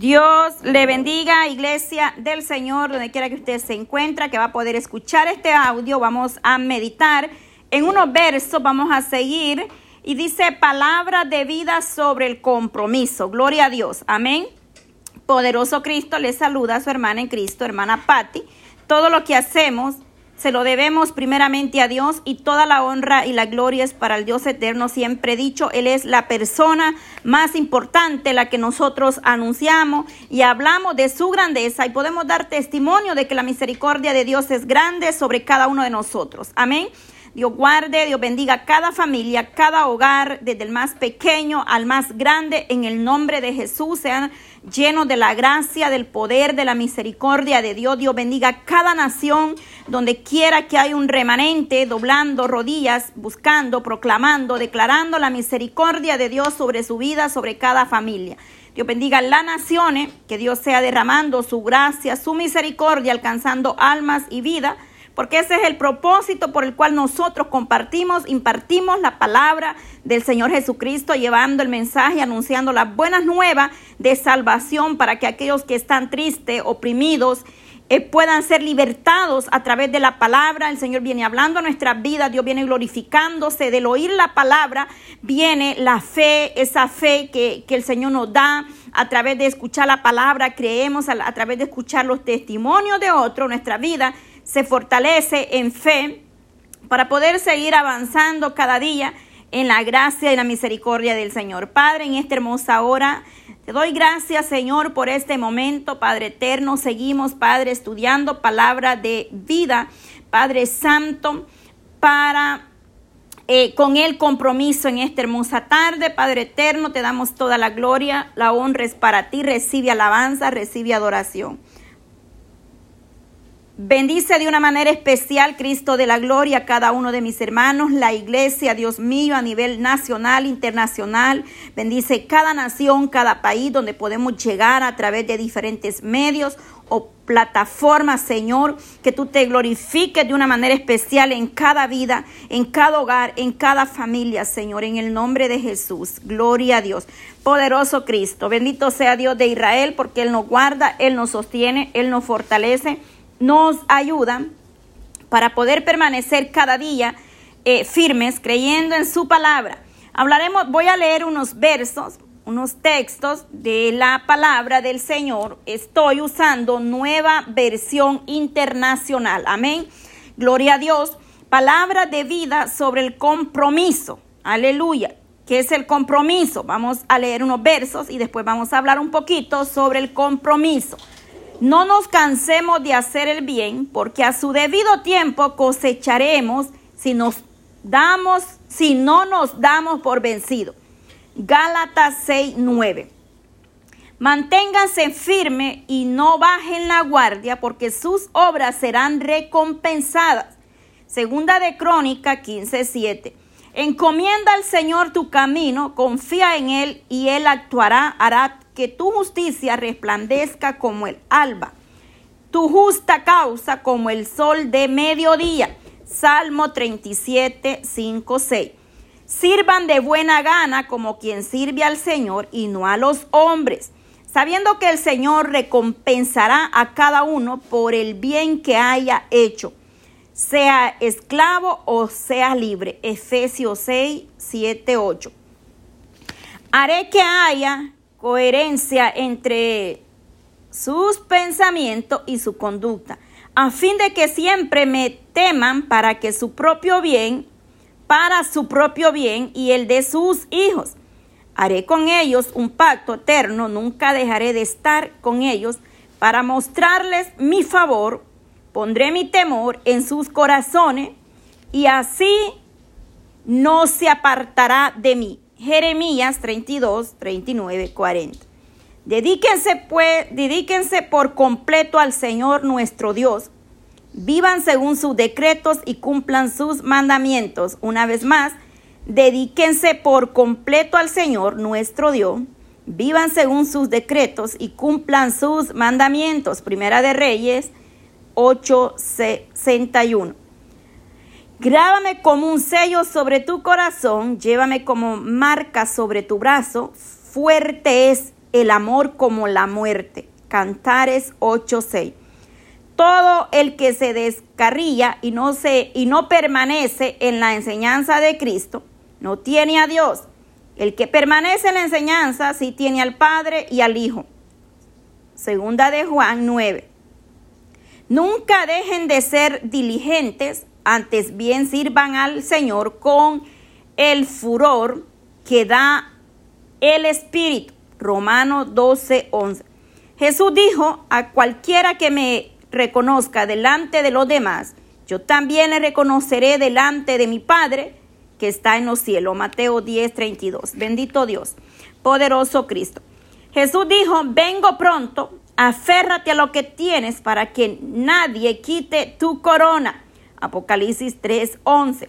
Dios le bendiga, iglesia del Señor, donde quiera que usted se encuentre, que va a poder escuchar este audio. Vamos a meditar en unos versos, vamos a seguir. Y dice palabra de vida sobre el compromiso. Gloria a Dios. Amén. Poderoso Cristo le saluda a su hermana en Cristo, hermana Patti. Todo lo que hacemos se lo debemos primeramente a Dios y toda la honra y la gloria es para el Dios eterno. Siempre dicho, Él es la persona más importante, la que nosotros anunciamos y hablamos de su grandeza y podemos dar testimonio de que la misericordia de Dios es grande sobre cada uno de nosotros. Amén. Dios guarde, Dios bendiga cada familia, cada hogar, desde el más pequeño al más grande, en el nombre de Jesús, sean llenos de la gracia, del poder, de la misericordia de Dios. Dios bendiga cada nación, donde quiera que haya un remanente, doblando rodillas, buscando, proclamando, declarando la misericordia de Dios sobre su vida, sobre cada familia. Dios bendiga las naciones, que Dios sea derramando su gracia, su misericordia, alcanzando almas y vida porque ese es el propósito por el cual nosotros compartimos, impartimos la palabra del Señor Jesucristo, llevando el mensaje, anunciando las buenas nuevas de salvación para que aquellos que están tristes, oprimidos, eh, puedan ser libertados a través de la palabra. El Señor viene hablando a nuestras vidas, Dios viene glorificándose. Del oír la palabra viene la fe, esa fe que, el Señor nos da a través de escuchar la palabra. Creemos a, a través de escuchar los testimonios de otros, nuestra vida se fortalece en fe para poder seguir avanzando cada día en la gracia y la misericordia del Señor. Padre, en esta hermosa hora, te doy gracias, Señor, por este momento, Padre eterno. Seguimos, Padre, estudiando palabra de vida, Padre Santo, para eh, con el compromiso en esta hermosa tarde. Padre eterno, te damos toda la gloria, la honra es para ti. Recibe alabanza, recibe adoración. Bendice de una manera especial, Cristo de la Gloria, a cada uno de mis hermanos, la iglesia, Dios mío, a nivel nacional, internacional. Bendice cada nación, cada país donde podemos llegar a través de diferentes medios o plataformas, Señor, que tú te glorifiques de una manera especial en cada vida, en cada hogar, en cada familia, Señor, en el nombre de Jesús. Gloria a Dios. Poderoso Cristo, bendito sea Dios de Israel, porque Él nos guarda, Él nos sostiene, Él nos fortalece nos ayudan para poder permanecer cada día eh, firmes creyendo en su palabra. Hablaremos, voy a leer unos versos, unos textos de la palabra del Señor. Estoy usando nueva versión internacional. Amén. Gloria a Dios. Palabra de vida sobre el compromiso. Aleluya. ¿Qué es el compromiso? Vamos a leer unos versos y después vamos a hablar un poquito sobre el compromiso. No nos cansemos de hacer el bien, porque a su debido tiempo cosecharemos si nos damos, si no nos damos por vencido. Gálatas 6, 9. Manténganse firme y no bajen la guardia, porque sus obras serán recompensadas. Segunda de Crónica 15, 7. Encomienda al Señor tu camino, confía en Él y Él actuará, hará que tu justicia resplandezca como el alba, tu justa causa como el sol de mediodía. Salmo 37, 5, 6. Sirvan de buena gana como quien sirve al Señor y no a los hombres, sabiendo que el Señor recompensará a cada uno por el bien que haya hecho, sea esclavo o sea libre. Efesios 6, 7, 8. Haré que haya coherencia entre sus pensamientos y su conducta, a fin de que siempre me teman para que su propio bien, para su propio bien y el de sus hijos. Haré con ellos un pacto eterno, nunca dejaré de estar con ellos para mostrarles mi favor, pondré mi temor en sus corazones y así no se apartará de mí. Jeremías 32, 39, 40. Dedíquense, pues, dedíquense por completo al Señor nuestro Dios. Vivan según sus decretos y cumplan sus mandamientos. Una vez más, dedíquense por completo al Señor nuestro Dios. Vivan según sus decretos y cumplan sus mandamientos. Primera de Reyes 8, 61. Grábame como un sello sobre tu corazón, llévame como marca sobre tu brazo. Fuerte es el amor como la muerte. Cantares 8:6. Todo el que se descarría y no se y no permanece en la enseñanza de Cristo no tiene a Dios. El que permanece en la enseñanza sí tiene al Padre y al Hijo. Segunda de Juan 9. Nunca dejen de ser diligentes, antes bien sirvan al Señor con el furor que da el Espíritu. Romano 12, 11. Jesús dijo, a cualquiera que me reconozca delante de los demás, yo también le reconoceré delante de mi Padre que está en los cielos. Mateo 10, 32. Bendito Dios, poderoso Cristo. Jesús dijo, vengo pronto, aférrate a lo que tienes para que nadie quite tu corona. Apocalipsis 3:11.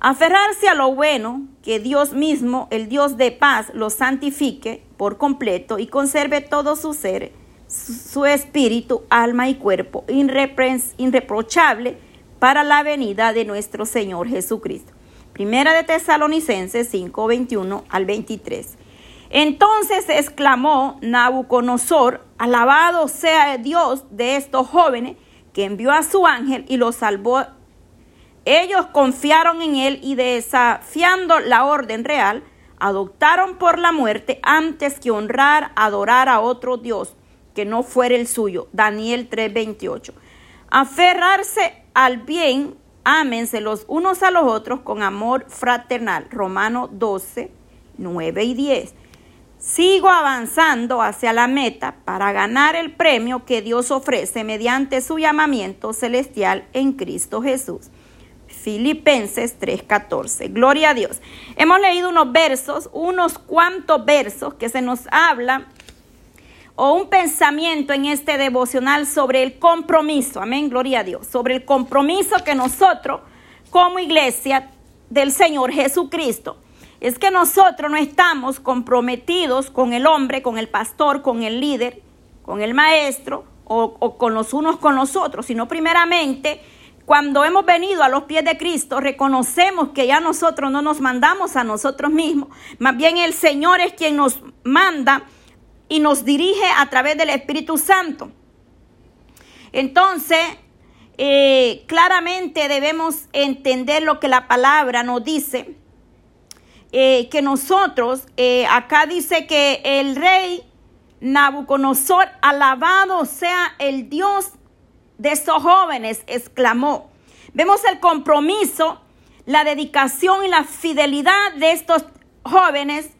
Aferrarse a lo bueno, que Dios mismo, el Dios de paz, lo santifique por completo y conserve todo su ser, su espíritu, alma y cuerpo irreprochable para la venida de nuestro Señor Jesucristo. Primera de Tesalonicenses 5, 21 al 23. Entonces exclamó Nabucodonosor, alabado sea Dios de estos jóvenes, que envió a su ángel y los salvó. Ellos confiaron en él y desafiando la orden real, adoptaron por la muerte antes que honrar, adorar a otro Dios que no fuera el suyo. Daniel 3:28. Aferrarse al bien, ámense los unos a los otros con amor fraternal. Romano 12, 9 y 10. Sigo avanzando hacia la meta para ganar el premio que Dios ofrece mediante su llamamiento celestial en Cristo Jesús. Filipenses 3:14. Gloria a Dios. Hemos leído unos versos, unos cuantos versos que se nos habla o un pensamiento en este devocional sobre el compromiso. Amén, gloria a Dios. Sobre el compromiso que nosotros como iglesia del Señor Jesucristo es que nosotros no estamos comprometidos con el hombre, con el pastor, con el líder, con el maestro o, con los unos con los otros, sino primeramente cuando hemos venido a los pies de Cristo, reconocemos que ya nosotros no nos mandamos a nosotros mismos, más bien el Señor es quien nos manda y nos dirige a través del Espíritu Santo. Entonces, eh, claramente debemos entender lo que la palabra nos dice eh, que nosotros, eh, acá dice que el rey Nabucodonosor, alabado sea el Dios de esos jóvenes, exclamó. Vemos el compromiso, la dedicación y la fidelidad de estos jóvenes.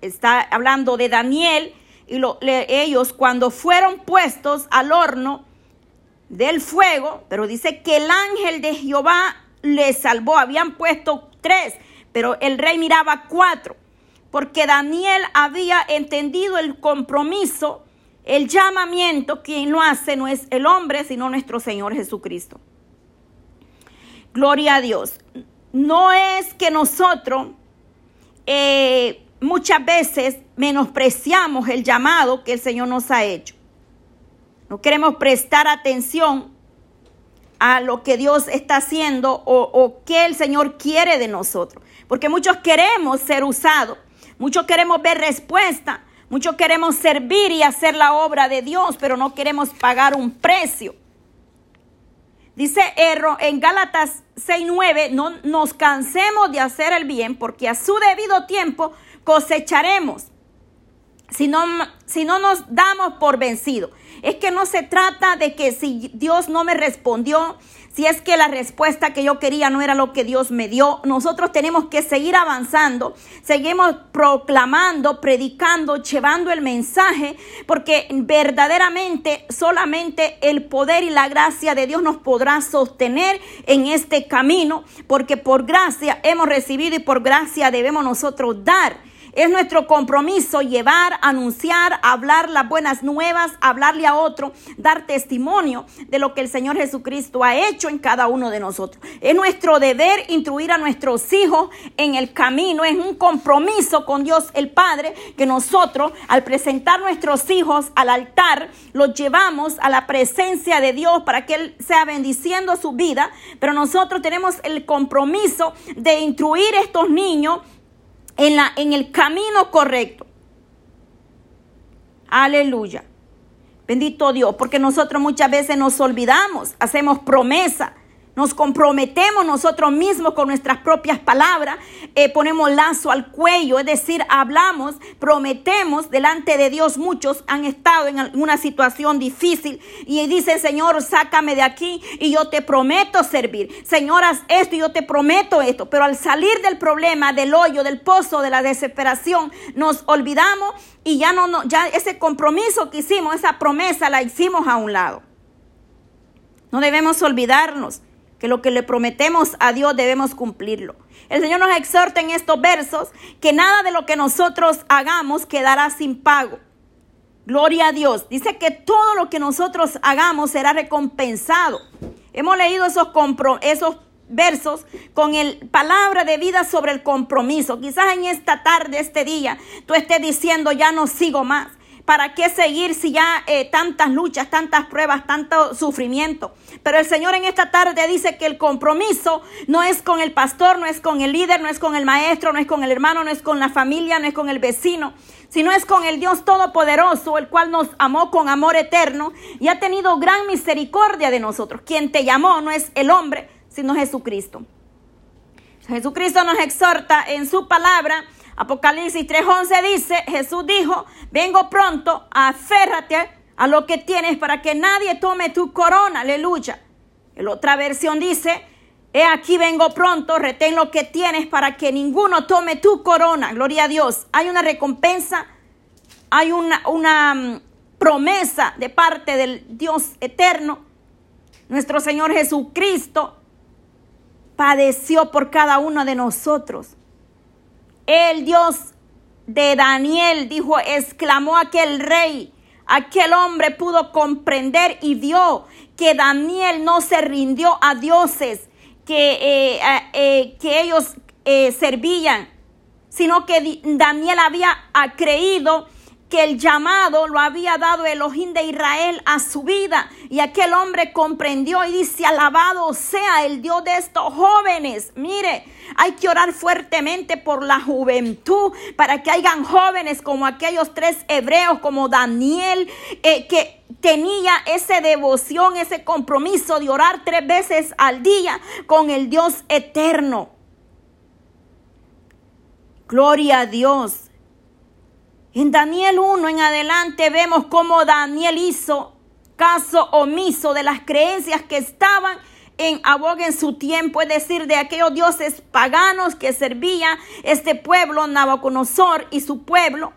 Está hablando de Daniel y ellos cuando fueron puestos al horno del fuego, pero dice que el ángel de Jehová les salvó. Habían puesto tres pero el rey miraba cuatro, porque Daniel había entendido el compromiso, el llamamiento, quien lo hace no es el hombre, sino nuestro Señor Jesucristo. Gloria a Dios. No es que nosotros eh, muchas veces menospreciamos el llamado que el Señor nos ha hecho. No queremos prestar atención a lo que Dios está haciendo o, o que el Señor quiere de nosotros. Porque muchos queremos ser usados, muchos queremos ver respuesta, muchos queremos servir y hacer la obra de Dios, pero no queremos pagar un precio. Dice en Gálatas 6:9, no nos cansemos de hacer el bien, porque a su debido tiempo cosecharemos. Si no, si no nos damos por vencidos. Es que no se trata de que si Dios no me respondió, si es que la respuesta que yo quería no era lo que Dios me dio, nosotros tenemos que seguir avanzando, seguimos proclamando, predicando, llevando el mensaje, porque verdaderamente solamente el poder y la gracia de Dios nos podrá sostener en este camino, porque por gracia hemos recibido y por gracia debemos nosotros dar. Es nuestro compromiso llevar, anunciar, hablar las buenas nuevas, hablarle a otro, dar testimonio de lo que el Señor Jesucristo ha hecho en cada uno de nosotros. Es nuestro deber instruir a nuestros hijos en el camino. Es un compromiso con Dios el Padre que nosotros al presentar nuestros hijos al altar los llevamos a la presencia de Dios para que Él sea bendiciendo su vida. Pero nosotros tenemos el compromiso de instruir a estos niños en, la, en el camino correcto. Aleluya. Bendito Dios, porque nosotros muchas veces nos olvidamos, hacemos promesa nos comprometemos nosotros mismos con nuestras propias palabras, eh, ponemos lazo al cuello, es decir, hablamos, prometemos delante de Dios. Muchos han estado en una situación difícil y dicen, Señor, sácame de aquí y yo te prometo servir. Señoras, esto y yo te prometo esto. Pero al salir del problema, del hoyo, del pozo, de la desesperación, nos olvidamos y ya no, no ya ese compromiso que hicimos, esa promesa la hicimos a un lado. No debemos olvidarnos que lo que le prometemos a Dios debemos cumplirlo. El Señor nos exhorta en estos versos que nada de lo que nosotros hagamos quedará sin pago. Gloria a Dios. Dice que todo lo que nosotros hagamos será recompensado. Hemos leído esos, esos versos con el palabra de vida sobre el compromiso. Quizás en esta tarde, este día, tú estés diciendo, ya no sigo más. ¿Para qué seguir si ya eh, tantas luchas, tantas pruebas, tanto sufrimiento? Pero el Señor en esta tarde dice que el compromiso no es con el pastor, no es con el líder, no es con el maestro, no es con el hermano, no es con la familia, no es con el vecino, sino es con el Dios Todopoderoso, el cual nos amó con amor eterno y ha tenido gran misericordia de nosotros. Quien te llamó no es el hombre, sino Jesucristo. Jesucristo nos exhorta en su palabra Apocalipsis 3:11 dice, Jesús dijo, vengo pronto, aférrate a lo que tienes para que nadie tome tu corona, aleluya. En otra versión dice, he aquí vengo pronto, retén lo que tienes para que ninguno tome tu corona, gloria a Dios. Hay una recompensa, hay una, una mm, promesa de parte del Dios eterno. Nuestro Señor Jesucristo padeció por cada uno de nosotros. El Dios de Daniel dijo, exclamó aquel rey. Aquel hombre pudo comprender y vio que Daniel no se rindió a dioses que, eh, eh, que ellos eh, servían, sino que Daniel había creído que el llamado lo había dado Elohim de Israel a su vida. Y aquel hombre comprendió y dice, alabado sea el Dios de estos jóvenes. Mire, hay que orar fuertemente por la juventud para que hayan jóvenes como aquellos tres hebreos, como Daniel, eh, que tenía esa devoción, ese compromiso de orar tres veces al día con el Dios eterno. Gloria a Dios. En Daniel 1 en adelante vemos cómo Daniel hizo caso omiso de las creencias que estaban en aboga en su tiempo, es decir, de aquellos dioses paganos que servía este pueblo, Nabucodonosor y su pueblo.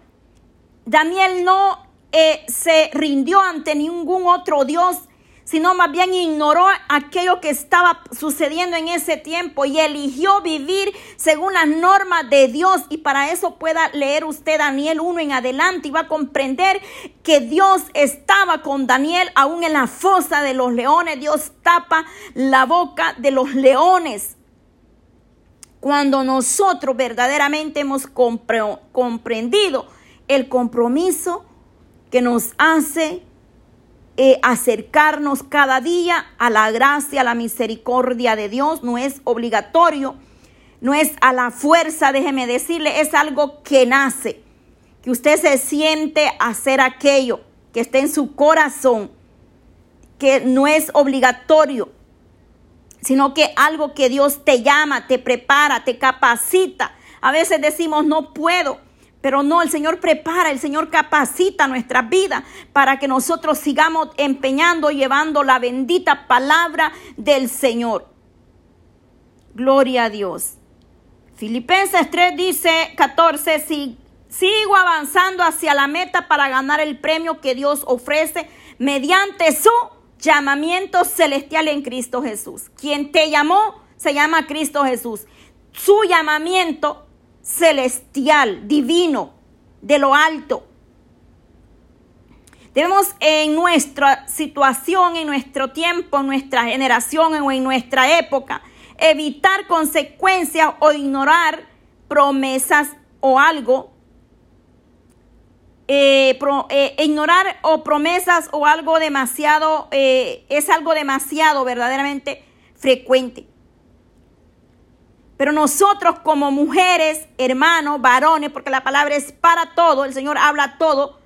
Daniel no eh, se rindió ante ningún otro dios, sino más bien ignoró aquello que estaba sucediendo en ese tiempo y eligió vivir según las normas de Dios. Y para eso pueda leer usted Daniel 1 en adelante y va a comprender que Dios estaba con Daniel aún en la fosa de los leones. Dios tapa la boca de los leones. Cuando nosotros verdaderamente hemos comprendido el compromiso que nos hace eh, acercarnos cada día a la gracia, a la misericordia de Dios. No es obligatorio, no es a la fuerza, déjeme decirle, es algo que nace, que usted se siente hacer aquello que está en su corazón, que no es obligatorio, sino que algo que Dios te llama, te prepara, te capacita. A veces decimos, no puedo, pero no, el Señor prepara, el Señor capacita nuestra vida para que nosotros sigamos empeñando, llevando la bendita palabra del Señor. Gloria a Dios. Filipenses 3 dice 14, si sigo avanzando hacia la meta para ganar el premio que Dios ofrece mediante su llamamiento celestial en Cristo Jesús. Quien te llamó se llama Cristo Jesús. Su llamamiento celestial, divino, de lo alto. Debemos en nuestra situación, en nuestro tiempo, en nuestra generación o en nuestra época, evitar consecuencias o ignorar promesas o algo. Eh, eh, ignorar o promesas o algo demasiado, eh, es algo demasiado verdaderamente frecuente. Pero nosotros como mujeres, hermanos, varones, porque la palabra es para todo, el Señor habla todo,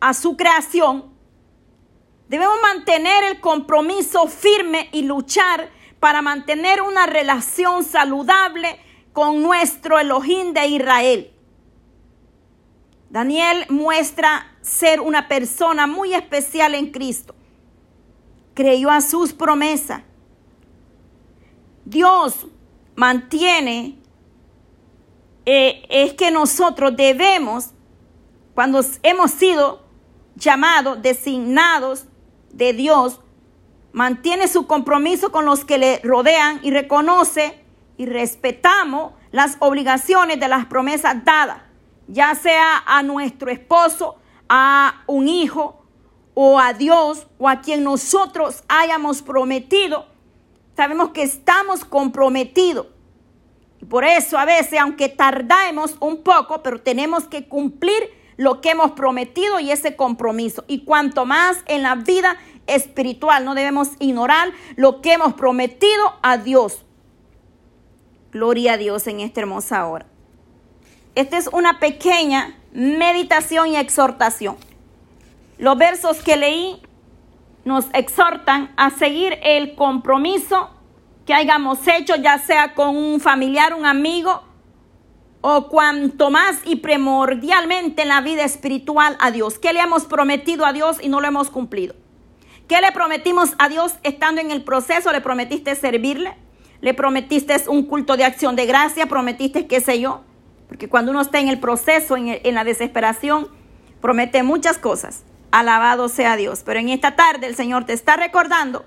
a su creación, debemos mantener el compromiso firme y luchar para mantener una relación saludable con nuestro Elohim de Israel. Daniel muestra ser una persona muy especial en Cristo. Creyó a sus promesas. Dios mantiene, eh, es que nosotros debemos, cuando hemos sido llamados, designados de Dios, mantiene su compromiso con los que le rodean y reconoce y respetamos las obligaciones de las promesas dadas, ya sea a nuestro esposo, a un hijo o a Dios o a quien nosotros hayamos prometido, sabemos que estamos comprometidos. Y por eso a veces, aunque tardamos un poco, pero tenemos que cumplir lo que hemos prometido y ese compromiso. Y cuanto más en la vida espiritual, no debemos ignorar lo que hemos prometido a Dios. Gloria a Dios en esta hermosa hora. Esta es una pequeña meditación y exhortación. Los versos que leí nos exhortan a seguir el compromiso que hayamos hecho, ya sea con un familiar, un amigo, o cuanto más y primordialmente en la vida espiritual a Dios. ¿Qué le hemos prometido a Dios y no lo hemos cumplido? ¿Qué le prometimos a Dios estando en el proceso? ¿Le prometiste servirle? ¿Le prometiste un culto de acción de gracia? ¿Prometiste qué sé yo? Porque cuando uno está en el proceso, en, en la desesperación, promete muchas cosas. Alabado sea Dios. Pero en esta tarde el Señor te está recordando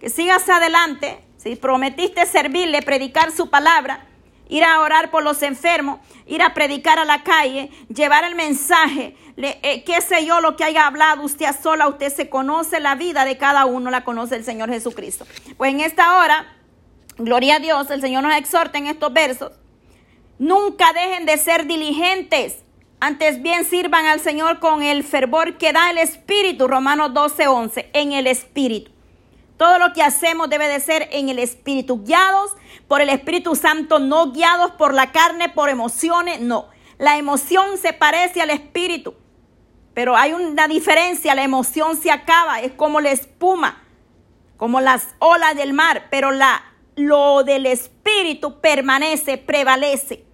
que sigas adelante. Si prometiste servirle, predicar su palabra, ir a orar por los enfermos, ir a predicar a la calle, llevar el mensaje, eh, qué sé yo, lo que haya hablado usted sola, usted se conoce la vida de cada uno, la conoce el Señor Jesucristo. Pues en esta hora, gloria a Dios, el Señor nos exhorta en estos versos, nunca dejen de ser diligentes, antes bien sirvan al Señor con el fervor que da el Espíritu, Romanos 12, 11, en el Espíritu. Todo lo que hacemos debe de ser en el Espíritu, guiados por el Espíritu Santo, no guiados por la carne, por emociones, no. La emoción se parece al Espíritu, pero hay una diferencia, la emoción se acaba, es como la espuma, como las olas del mar, pero la, lo del Espíritu permanece, prevalece.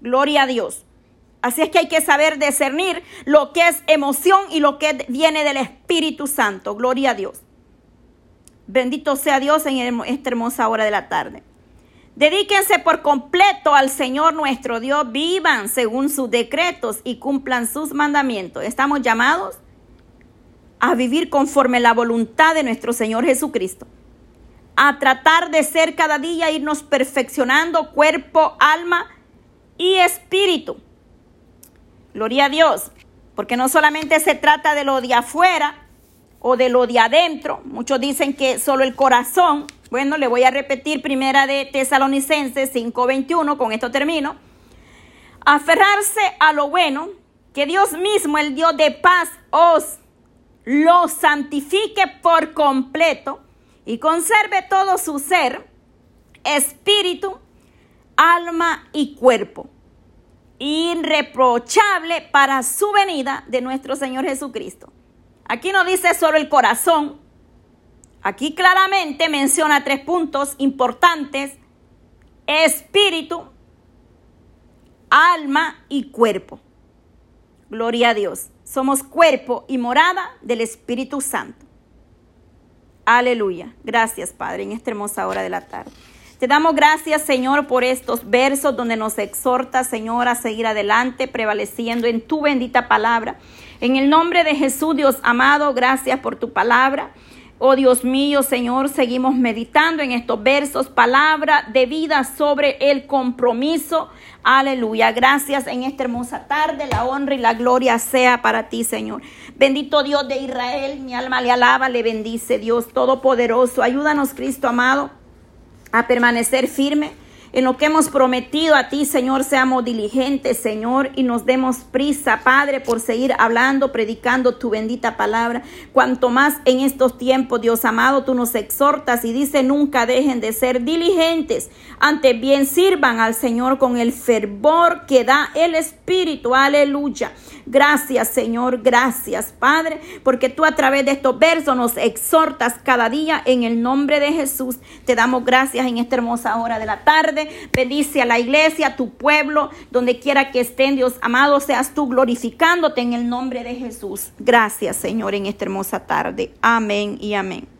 Gloria a Dios. Así es que hay que saber discernir lo que es emoción y lo que viene del Espíritu Santo. Gloria a Dios. Bendito sea Dios en esta hermosa hora de la tarde. Dedíquense por completo al Señor nuestro Dios, vivan según sus decretos y cumplan sus mandamientos. Estamos llamados a vivir conforme la voluntad de nuestro Señor Jesucristo, a tratar de ser cada día, irnos perfeccionando cuerpo, alma y espíritu. Gloria a Dios, porque no solamente se trata de lo de afuera, o de lo de adentro. Muchos dicen que solo el corazón. Bueno, le voy a repetir primera de Tesalonicenses 5:21, con esto termino. Aferrarse a lo bueno, que Dios mismo, el Dios de paz, os lo santifique por completo y conserve todo su ser, espíritu, alma y cuerpo, irreprochable para su venida de nuestro Señor Jesucristo. Aquí no dice solo el corazón. Aquí claramente menciona tres puntos importantes. Espíritu, alma y cuerpo. Gloria a Dios. Somos cuerpo y morada del Espíritu Santo. Aleluya. Gracias, Padre, en esta hermosa hora de la tarde. Te damos gracias, Señor, por estos versos donde nos exhorta, Señor, a seguir adelante, prevaleciendo en tu bendita palabra. En el nombre de Jesús, Dios amado, gracias por tu palabra. Oh Dios mío, Señor, seguimos meditando en estos versos, palabra de vida sobre el compromiso. Aleluya. Gracias en esta hermosa tarde. La honra y la gloria sea para ti, Señor. Bendito Dios de Israel, mi alma le alaba, le bendice, Dios Todopoderoso. Ayúdanos, Cristo amado, a permanecer firme en lo que hemos prometido a ti, Señor, seamos diligentes, Señor, y nos demos prisa, Padre, por seguir hablando, predicando tu bendita palabra. Cuanto más en estos tiempos, Dios amado, tú nos exhortas y dice, nunca dejen de ser diligentes, antes bien sirvan al Señor con el fervor que da el Espíritu. Aleluya. Gracias, Señor, gracias, Padre, porque tú a través de estos versos nos exhortas cada día en el nombre de Jesús. Te damos gracias en esta hermosa hora de la tarde. Bendice a la iglesia, a tu pueblo, donde quiera que estén, Dios amado, seas tú glorificándote en el nombre de Jesús. Gracias, Señor, en esta hermosa tarde. Amén y amén.